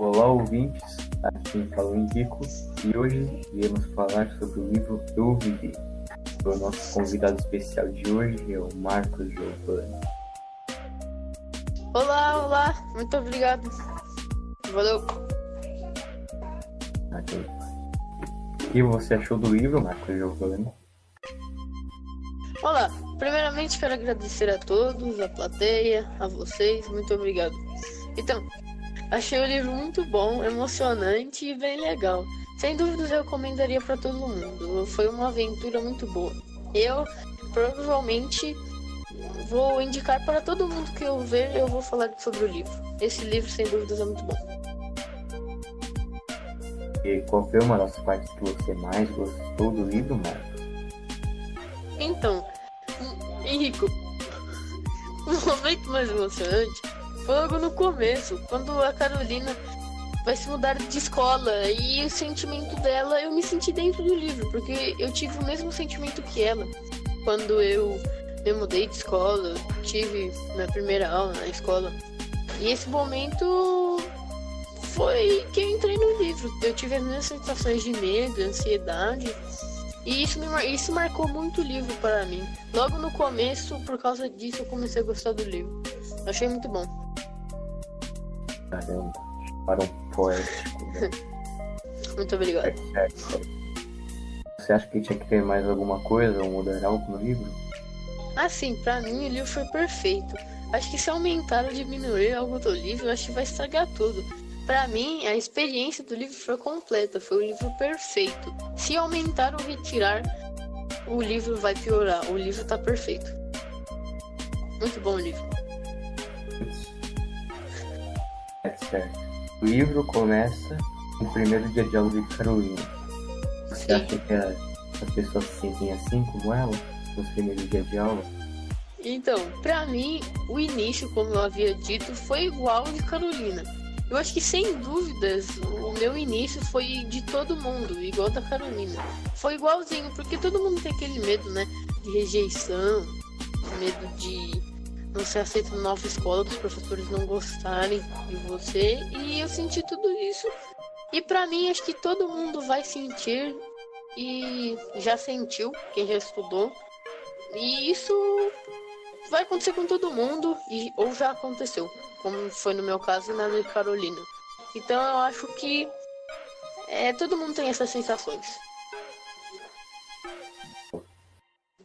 Olá, ouvintes. Aqui fala o Henrico e hoje iremos falar sobre o livro Eu Vivi. O nosso convidado especial de hoje é o Marcos Giovanni. Olá, olá, muito obrigado. Valeu. Ok. O que você achou do livro, Marcos Giovanni? Olá, primeiramente quero agradecer a todos, a plateia, a vocês, muito obrigado. Então, achei o livro muito bom, emocionante e bem legal. Sem dúvidas eu recomendaria para todo mundo. Foi uma aventura muito boa. Eu provavelmente vou indicar para todo mundo que eu ver, eu vou falar sobre o livro. Esse livro sem dúvidas é muito bom. E qual foi uma das partes que você mais gostou do livro, Marcos? Então, Henrico, o momento mais emocionante foi logo no começo, quando a Carolina vai se mudar de escola e o sentimento dela, eu me senti dentro do livro, porque eu tive o mesmo sentimento que ela quando eu me mudei de escola, tive minha primeira aula na escola. E esse momento foi que eu entrei no livro. Eu tive as mesmas sensações de medo, ansiedade. E isso, me, isso marcou muito o livro para mim. Logo no começo, por causa disso, eu comecei a gostar do livro. Achei muito bom. Caramba, para um poético. Né? muito obrigado. É certo. Você acha que tinha que ter mais alguma coisa ou mudar algo no livro? Assim, para mim o livro foi perfeito. Acho que se aumentar ou diminuir algo do livro, acho que vai estragar tudo. Para mim, a experiência do livro foi completa, foi o livro perfeito. Se aumentar ou retirar, o livro vai piorar. O livro tá perfeito. Muito bom o livro. Certo. O livro começa no primeiro dia de aula de Carolina. Você Sim. acha que as pessoas se sentem assim como ela nos primeiros dias de aula? Então, para mim, o início, como eu havia dito, foi igual ao de Carolina. Eu acho que sem dúvidas o meu início foi de todo mundo, igual da Carolina. Foi igualzinho, porque todo mundo tem aquele medo, né? De rejeição, medo de não ser aceito na nova escola, dos professores não gostarem de você. E eu senti tudo isso. E para mim, acho que todo mundo vai sentir e já sentiu, quem já estudou. E isso vai acontecer com todo mundo, e, ou já aconteceu, como foi no meu caso e na de Carolina. Então eu acho que é, todo mundo tem essas sensações.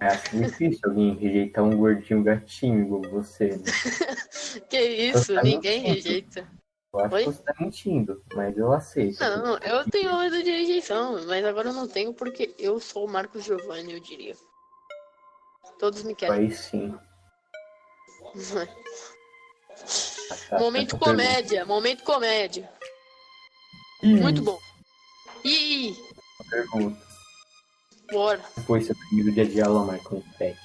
É acho difícil alguém rejeitar um gordinho gatinho igual você. Né? que isso, tá ninguém mentindo. rejeita. Eu acho Oi? que você tá mentindo, mas eu aceito. Não, eu tenho medo de rejeição, mas agora eu não tenho porque eu sou o Marcos Giovanni, eu diria. Todos me querem. Aí sim. Momento essa comédia, momento comédia. Muito bom. Ih, Pergunta. Bora. Foi seu primeiro dia de aula, Marcos Pet?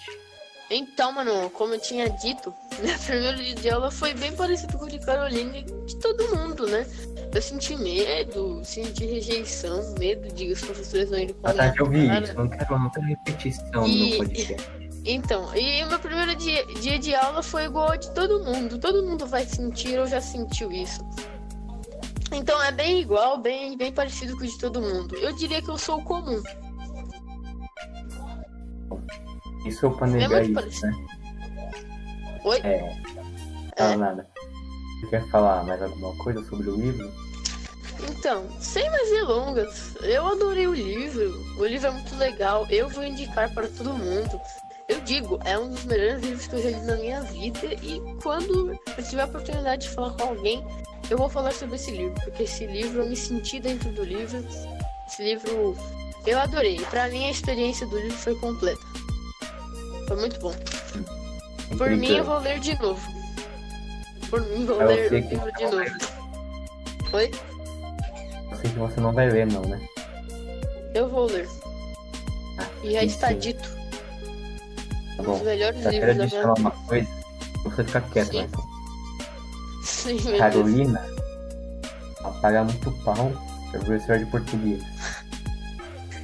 Então, mano, como eu tinha dito, meu primeiro dia de aula foi bem parecido com o de Carolina e de todo mundo, né? Eu senti medo, senti rejeição, medo de os professores não irem com tarde eu vi isso, não quero quero repetição E- no podcast. Então, e o meu primeiro dia, dia de aula foi igual ao de todo mundo. Todo mundo vai sentir ou já sentiu isso. Então é bem igual, bem, bem parecido com o de todo mundo. Eu diria que eu sou o comum. Isso eu pra negar muito isso, parecido. né? Oi? É, fala É. nada. Você quer falar mais alguma coisa sobre o livro? Então, sem mais delongas, eu adorei o livro. O livro é muito legal. Eu vou indicar para todo mundo. Eu digo, é um dos melhores livros que eu já li na minha vida. E quando eu tiver a oportunidade de falar com alguém, eu vou falar sobre esse livro. Porque esse livro, eu me senti dentro do livro. Esse livro, eu adorei. Para mim, a experiência do livro foi completa. Foi muito bom. Por mim, eu vou ler de novo. Por mim, vou Eu ler o livro de novo. Oi? Eu sei que você não vai ler, não, né? Eu vou ler. Ah, E já sim, está sim. dito. Tá bom. dos melhores quero livros da minha vida. uma coisa. Você ficar quieto, Sim. Marcos. Sim, meu Deus. Carolina apaga muito pau pra professor de português.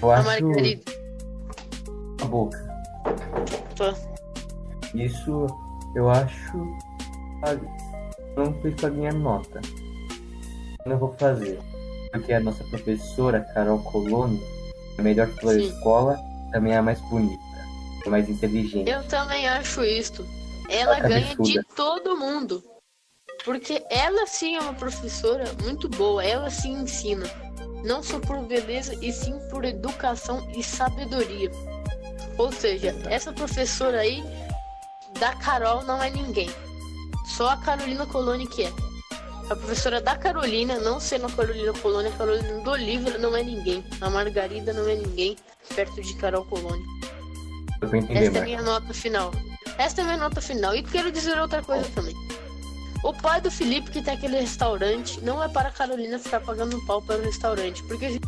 Eu A acho Margarida. a boca. Isso eu acho. Não fez pra ganhar nota. não vou fazer. Porque a nossa professora, Carol Coloni, é a melhor da escola, também é a mais bonita, a mais inteligente. Eu também acho isso. Ela Ela é ganha absurda. de todo mundo. Porque ela sim é uma professora muito boa, ela sim ensina. Não só por beleza, e sim por educação e sabedoria. Ou seja, essa professora aí da Carol não é ninguém. Só a Carolina Coloni que é. A professora da Carolina, não sendo a Carolina Coloni, a Carolina do Olívio não é ninguém. A Margarida não é ninguém perto de Carol Coloni. Esta é a minha nota final. Esta é a minha nota final. E quero dizer outra coisa também. O pai do Felipe, que tem aquele restaurante, não é para a Carolina ficar pagando um pau para o restaurante. Porque